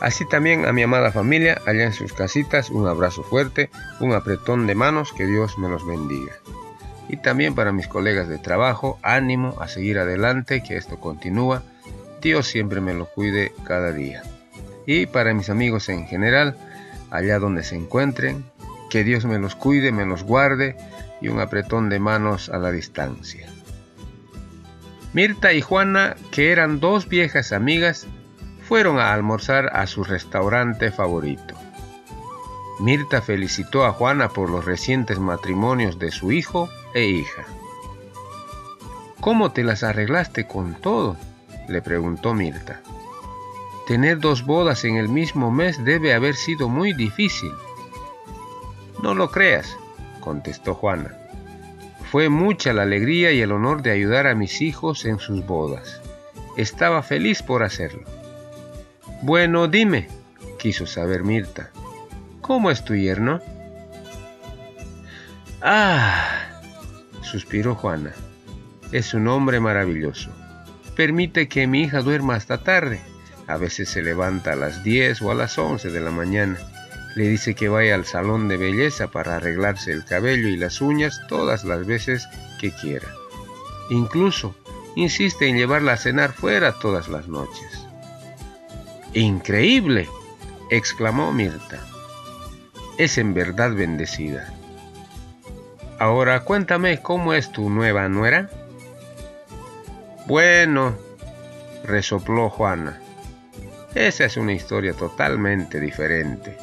Así también a mi amada familia allá en sus casitas, un abrazo fuerte, un apretón de manos, que Dios me los bendiga. Y también para mis colegas de trabajo, ánimo a seguir adelante, que esto continúa. Dios siempre me lo cuide cada día. Y para mis amigos en general, allá donde se encuentren, que Dios me los cuide, me los guarde y un apretón de manos a la distancia. Mirta y Juana, que eran dos viejas amigas, fueron a almorzar a su restaurante favorito. Mirta felicitó a Juana por los recientes matrimonios de su hijo e hija. ¿Cómo te las arreglaste con todo? le preguntó Mirta. Tener dos bodas en el mismo mes debe haber sido muy difícil. No lo creas, contestó Juana. Fue mucha la alegría y el honor de ayudar a mis hijos en sus bodas. Estaba feliz por hacerlo. Bueno, dime, quiso saber Mirta. ¿Cómo es tu yerno? Ah, suspiró Juana. Es un hombre maravilloso. Permite que mi hija duerma hasta tarde. A veces se levanta a las 10 o a las 11 de la mañana. Le dice que vaya al salón de belleza para arreglarse el cabello y las uñas todas las veces que quiera. Incluso insiste en llevarla a cenar fuera todas las noches. Increíble, exclamó Mirta. Es en verdad bendecida. Ahora cuéntame cómo es tu nueva nuera. Bueno, resopló Juana. Esa es una historia totalmente diferente.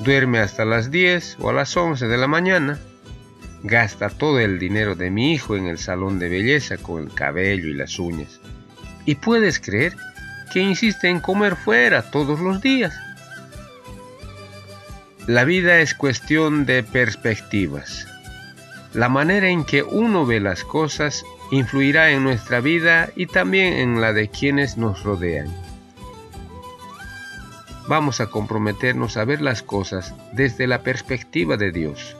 Duerme hasta las 10 o a las 11 de la mañana. Gasta todo el dinero de mi hijo en el salón de belleza con el cabello y las uñas. ¿Y puedes creer que insiste en comer fuera todos los días. La vida es cuestión de perspectivas. La manera en que uno ve las cosas influirá en nuestra vida y también en la de quienes nos rodean. Vamos a comprometernos a ver las cosas desde la perspectiva de Dios.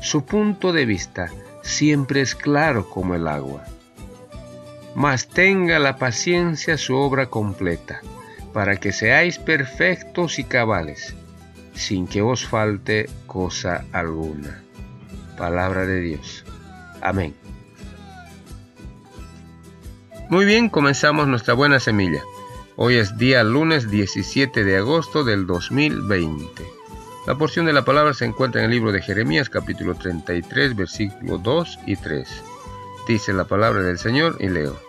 Su punto de vista siempre es claro como el agua mas tenga la paciencia su obra completa, para que seáis perfectos y cabales, sin que os falte cosa alguna. Palabra de Dios. Amén. Muy bien, comenzamos nuestra buena semilla. Hoy es día lunes 17 de agosto del 2020. La porción de la palabra se encuentra en el libro de Jeremías capítulo 33 versículos 2 y 3. Dice la palabra del Señor y leo.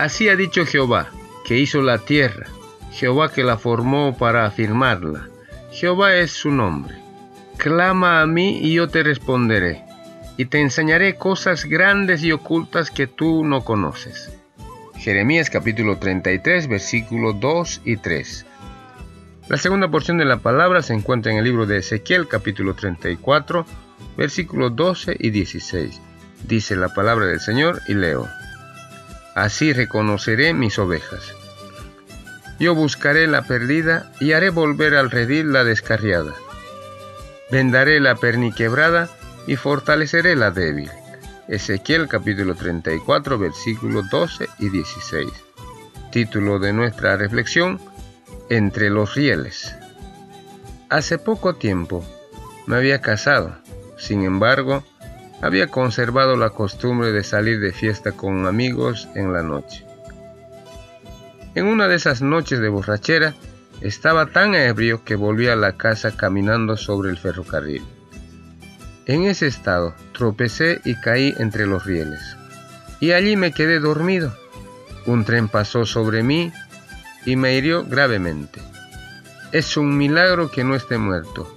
Así ha dicho Jehová, que hizo la tierra, Jehová que la formó para afirmarla. Jehová es su nombre. Clama a mí y yo te responderé, y te enseñaré cosas grandes y ocultas que tú no conoces. Jeremías capítulo 33 versículos 2 y 3. La segunda porción de la palabra se encuentra en el libro de Ezequiel capítulo 34 versículos 12 y 16 dice la palabra del Señor y leo. Así reconoceré mis ovejas. Yo buscaré la perdida y haré volver al redil la descarriada. Vendaré la perniquebrada y fortaleceré la débil. Ezequiel capítulo 34 versículos 12 y 16. Título de nuestra reflexión, Entre los rieles. Hace poco tiempo me había casado, sin embargo, había conservado la costumbre de salir de fiesta con amigos en la noche. En una de esas noches de borrachera, estaba tan ebrio que volví a la casa caminando sobre el ferrocarril. En ese estado tropecé y caí entre los rieles. Y allí me quedé dormido. Un tren pasó sobre mí y me hirió gravemente. Es un milagro que no esté muerto,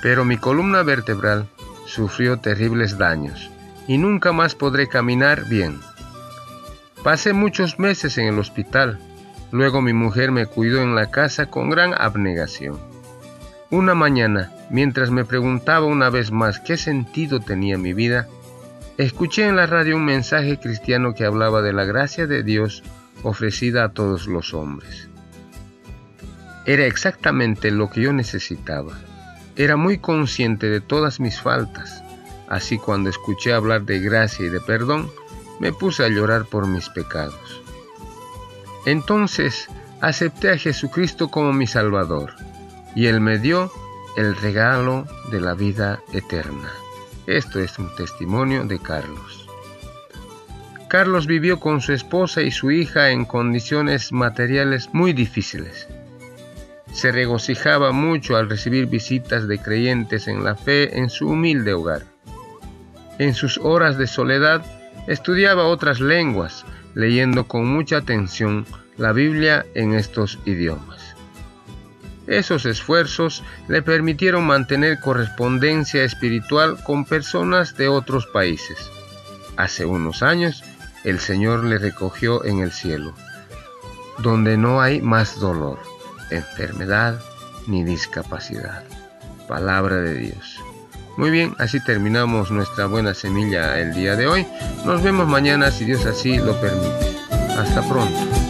pero mi columna vertebral sufrió terribles daños y nunca más podré caminar bien. Pasé muchos meses en el hospital. Luego mi mujer me cuidó en la casa con gran abnegación. Una mañana, mientras me preguntaba una vez más qué sentido tenía mi vida, escuché en la radio un mensaje cristiano que hablaba de la gracia de Dios ofrecida a todos los hombres. Era exactamente lo que yo necesitaba. Era muy consciente de todas mis faltas, así cuando escuché hablar de gracia y de perdón, me puse a llorar por mis pecados. Entonces acepté a Jesucristo como mi Salvador y Él me dio el regalo de la vida eterna. Esto es un testimonio de Carlos. Carlos vivió con su esposa y su hija en condiciones materiales muy difíciles. Se regocijaba mucho al recibir visitas de creyentes en la fe en su humilde hogar. En sus horas de soledad estudiaba otras lenguas, leyendo con mucha atención la Biblia en estos idiomas. Esos esfuerzos le permitieron mantener correspondencia espiritual con personas de otros países. Hace unos años, el Señor le recogió en el cielo, donde no hay más dolor, enfermedad ni discapacidad. Palabra de Dios. Muy bien, así terminamos nuestra buena semilla el día de hoy. Nos vemos mañana si Dios así lo permite. Hasta pronto.